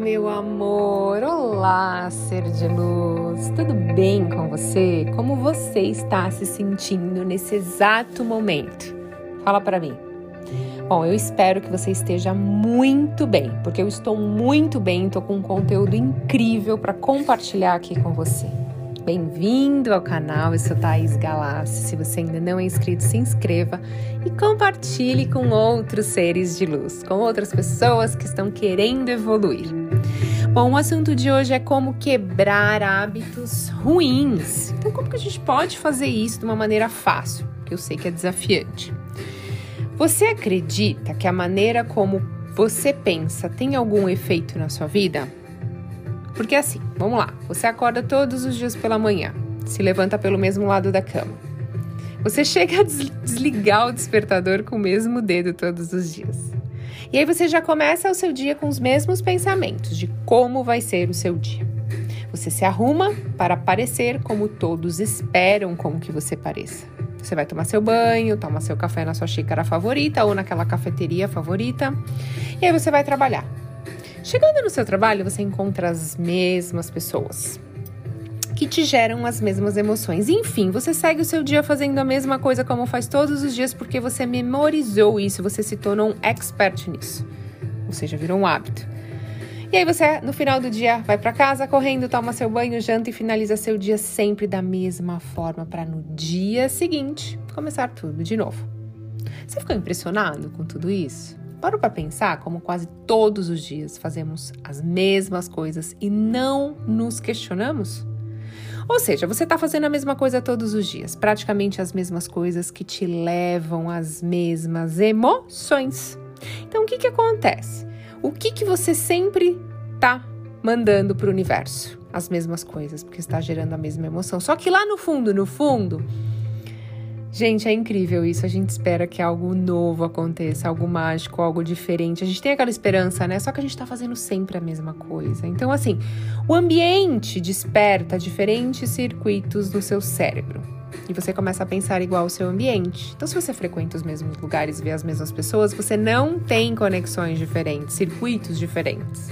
meu amor! Olá, ser de luz! Tudo bem com você? Como você está se sentindo nesse exato momento? Fala para mim. Bom, eu espero que você esteja muito bem, porque eu estou muito bem, estou com um conteúdo incrível para compartilhar aqui com você. Bem-vindo ao canal, eu sou Thaís Galassi. Se você ainda não é inscrito, se inscreva e compartilhe com outros seres de luz, com outras pessoas que estão querendo evoluir. Bom, o assunto de hoje é como quebrar hábitos ruins. Então, como que a gente pode fazer isso de uma maneira fácil? Que eu sei que é desafiante. Você acredita que a maneira como você pensa tem algum efeito na sua vida? Porque assim, vamos lá, você acorda todos os dias pela manhã, se levanta pelo mesmo lado da cama. Você chega a desligar o despertador com o mesmo dedo todos os dias. E aí você já começa o seu dia com os mesmos pensamentos de como vai ser o seu dia. Você se arruma para parecer como todos esperam como que você pareça. Você vai tomar seu banho, toma seu café na sua xícara favorita ou naquela cafeteria favorita, e aí você vai trabalhar. Chegando no seu trabalho, você encontra as mesmas pessoas que te geram as mesmas emoções. Enfim, você segue o seu dia fazendo a mesma coisa como faz todos os dias porque você memorizou isso, você se tornou um expert nisso. Ou seja, virou um hábito. E aí você, no final do dia, vai para casa correndo, toma seu banho, janta e finaliza seu dia sempre da mesma forma para no dia seguinte começar tudo de novo. Você ficou impressionado com tudo isso? Parou para pensar como quase todos os dias fazemos as mesmas coisas e não nos questionamos? Ou seja, você está fazendo a mesma coisa todos os dias, praticamente as mesmas coisas que te levam às mesmas emoções. Então, o que, que acontece? O que, que você sempre está mandando para o universo? As mesmas coisas, porque está gerando a mesma emoção. Só que lá no fundo, no fundo, Gente, é incrível isso. A gente espera que algo novo aconteça, algo mágico, algo diferente. A gente tem aquela esperança, né? Só que a gente tá fazendo sempre a mesma coisa. Então, assim, o ambiente desperta diferentes circuitos no seu cérebro. E você começa a pensar igual ao seu ambiente. Então, se você frequenta os mesmos lugares vê as mesmas pessoas, você não tem conexões diferentes, circuitos diferentes.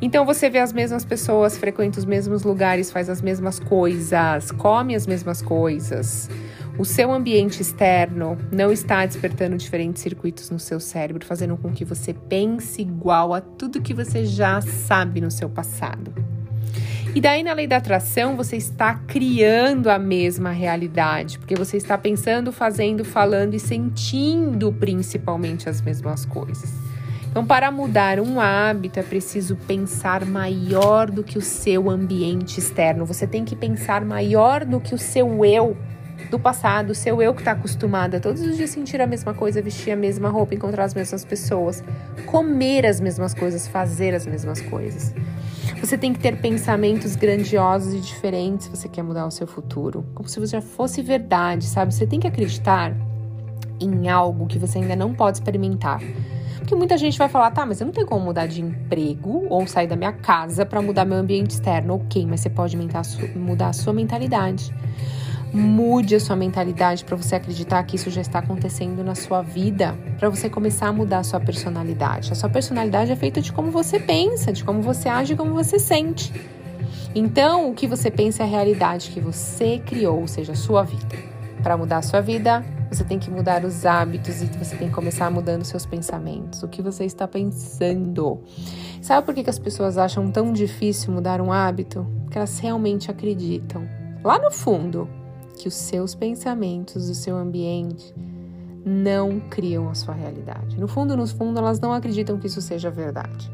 Então você vê as mesmas pessoas, frequenta os mesmos lugares, faz as mesmas coisas, come as mesmas coisas o seu ambiente externo não está despertando diferentes circuitos no seu cérebro, fazendo com que você pense igual a tudo que você já sabe no seu passado. E daí, na lei da atração, você está criando a mesma realidade, porque você está pensando, fazendo, falando e sentindo principalmente as mesmas coisas. Então, para mudar um hábito, é preciso pensar maior do que o seu ambiente externo. Você tem que pensar maior do que o seu eu do passado, seu eu que está acostumado a todos os dias sentir a mesma coisa, vestir a mesma roupa, encontrar as mesmas pessoas, comer as mesmas coisas, fazer as mesmas coisas. Você tem que ter pensamentos grandiosos e diferentes se você quer mudar o seu futuro, como se já fosse verdade, sabe? Você tem que acreditar em algo que você ainda não pode experimentar. Porque muita gente vai falar, tá, mas eu não tenho como mudar de emprego ou sair da minha casa para mudar meu ambiente externo. Ok, mas você pode mudar a sua mentalidade. Mude a sua mentalidade para você acreditar que isso já está acontecendo na sua vida, para você começar a mudar a sua personalidade. A sua personalidade é feita de como você pensa, de como você age como você sente. Então, o que você pensa é a realidade que você criou, ou seja, a sua vida. Para mudar a sua vida, você tem que mudar os hábitos e você tem que começar mudando seus pensamentos. O que você está pensando? Sabe por que, que as pessoas acham tão difícil mudar um hábito? Porque elas realmente acreditam. Lá no fundo, que os seus pensamentos, o seu ambiente não criam a sua realidade. No fundo, no fundo, elas não acreditam que isso seja verdade.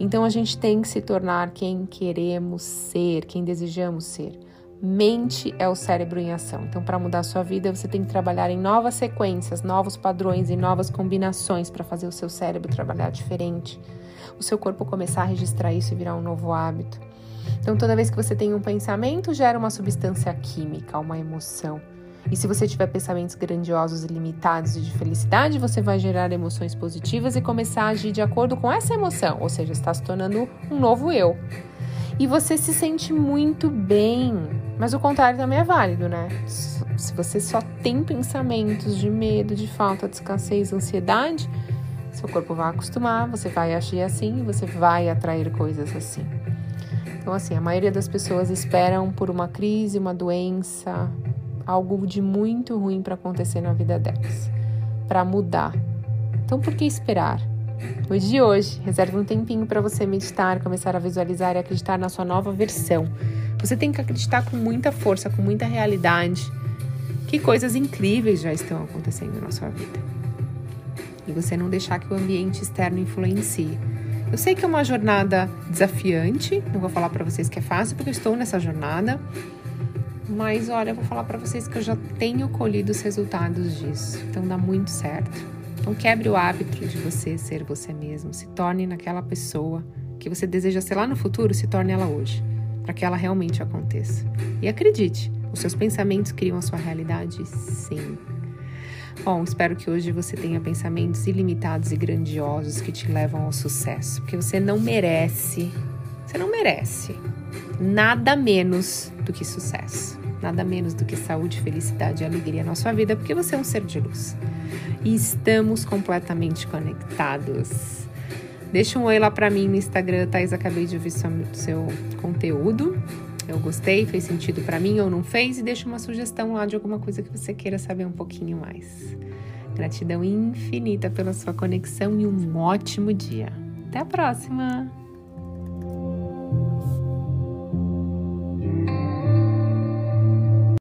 Então a gente tem que se tornar quem queremos ser, quem desejamos ser. Mente é o cérebro em ação. Então, para mudar a sua vida, você tem que trabalhar em novas sequências, novos padrões e novas combinações para fazer o seu cérebro trabalhar diferente. O seu corpo começar a registrar isso e virar um novo hábito. Então, toda vez que você tem um pensamento, gera uma substância química, uma emoção. E se você tiver pensamentos grandiosos, ilimitados e de felicidade, você vai gerar emoções positivas e começar a agir de acordo com essa emoção, ou seja, está se tornando um novo eu. E você se sente muito bem, mas o contrário também é válido, né? Se você só tem pensamentos de medo, de falta de escassez, ansiedade, Seu corpo vai acostumar, você vai agir assim e você vai atrair coisas assim. Então, assim, a maioria das pessoas esperam por uma crise, uma doença, algo de muito ruim para acontecer na vida delas, para mudar. Então, por que esperar? Hoje de hoje, reserve um tempinho para você meditar, começar a visualizar e acreditar na sua nova versão. Você tem que acreditar com muita força, com muita realidade, que coisas incríveis já estão acontecendo na sua vida. E você não deixar que o ambiente externo influencie. Eu sei que é uma jornada desafiante, não vou falar para vocês que é fácil, porque eu estou nessa jornada. Mas olha, eu vou falar para vocês que eu já tenho colhido os resultados disso. Então dá muito certo. Então quebre o hábito de você ser você mesmo, se torne naquela pessoa que você deseja ser lá no futuro, se torne ela hoje, para que ela realmente aconteça. E acredite, os seus pensamentos criam a sua realidade, sim. Bom, espero que hoje você tenha pensamentos ilimitados e grandiosos que te levam ao sucesso, porque você não merece, você não merece nada menos do que sucesso, nada menos do que saúde, felicidade e alegria na sua vida, porque você é um ser de luz e estamos completamente conectados. Deixa um oi lá para mim no Instagram, Thais. Acabei de ouvir seu, seu conteúdo. Eu gostei, fez sentido para mim ou não fez? E deixa uma sugestão lá de alguma coisa que você queira saber um pouquinho mais. Gratidão infinita pela sua conexão e um ótimo dia. Até a próxima!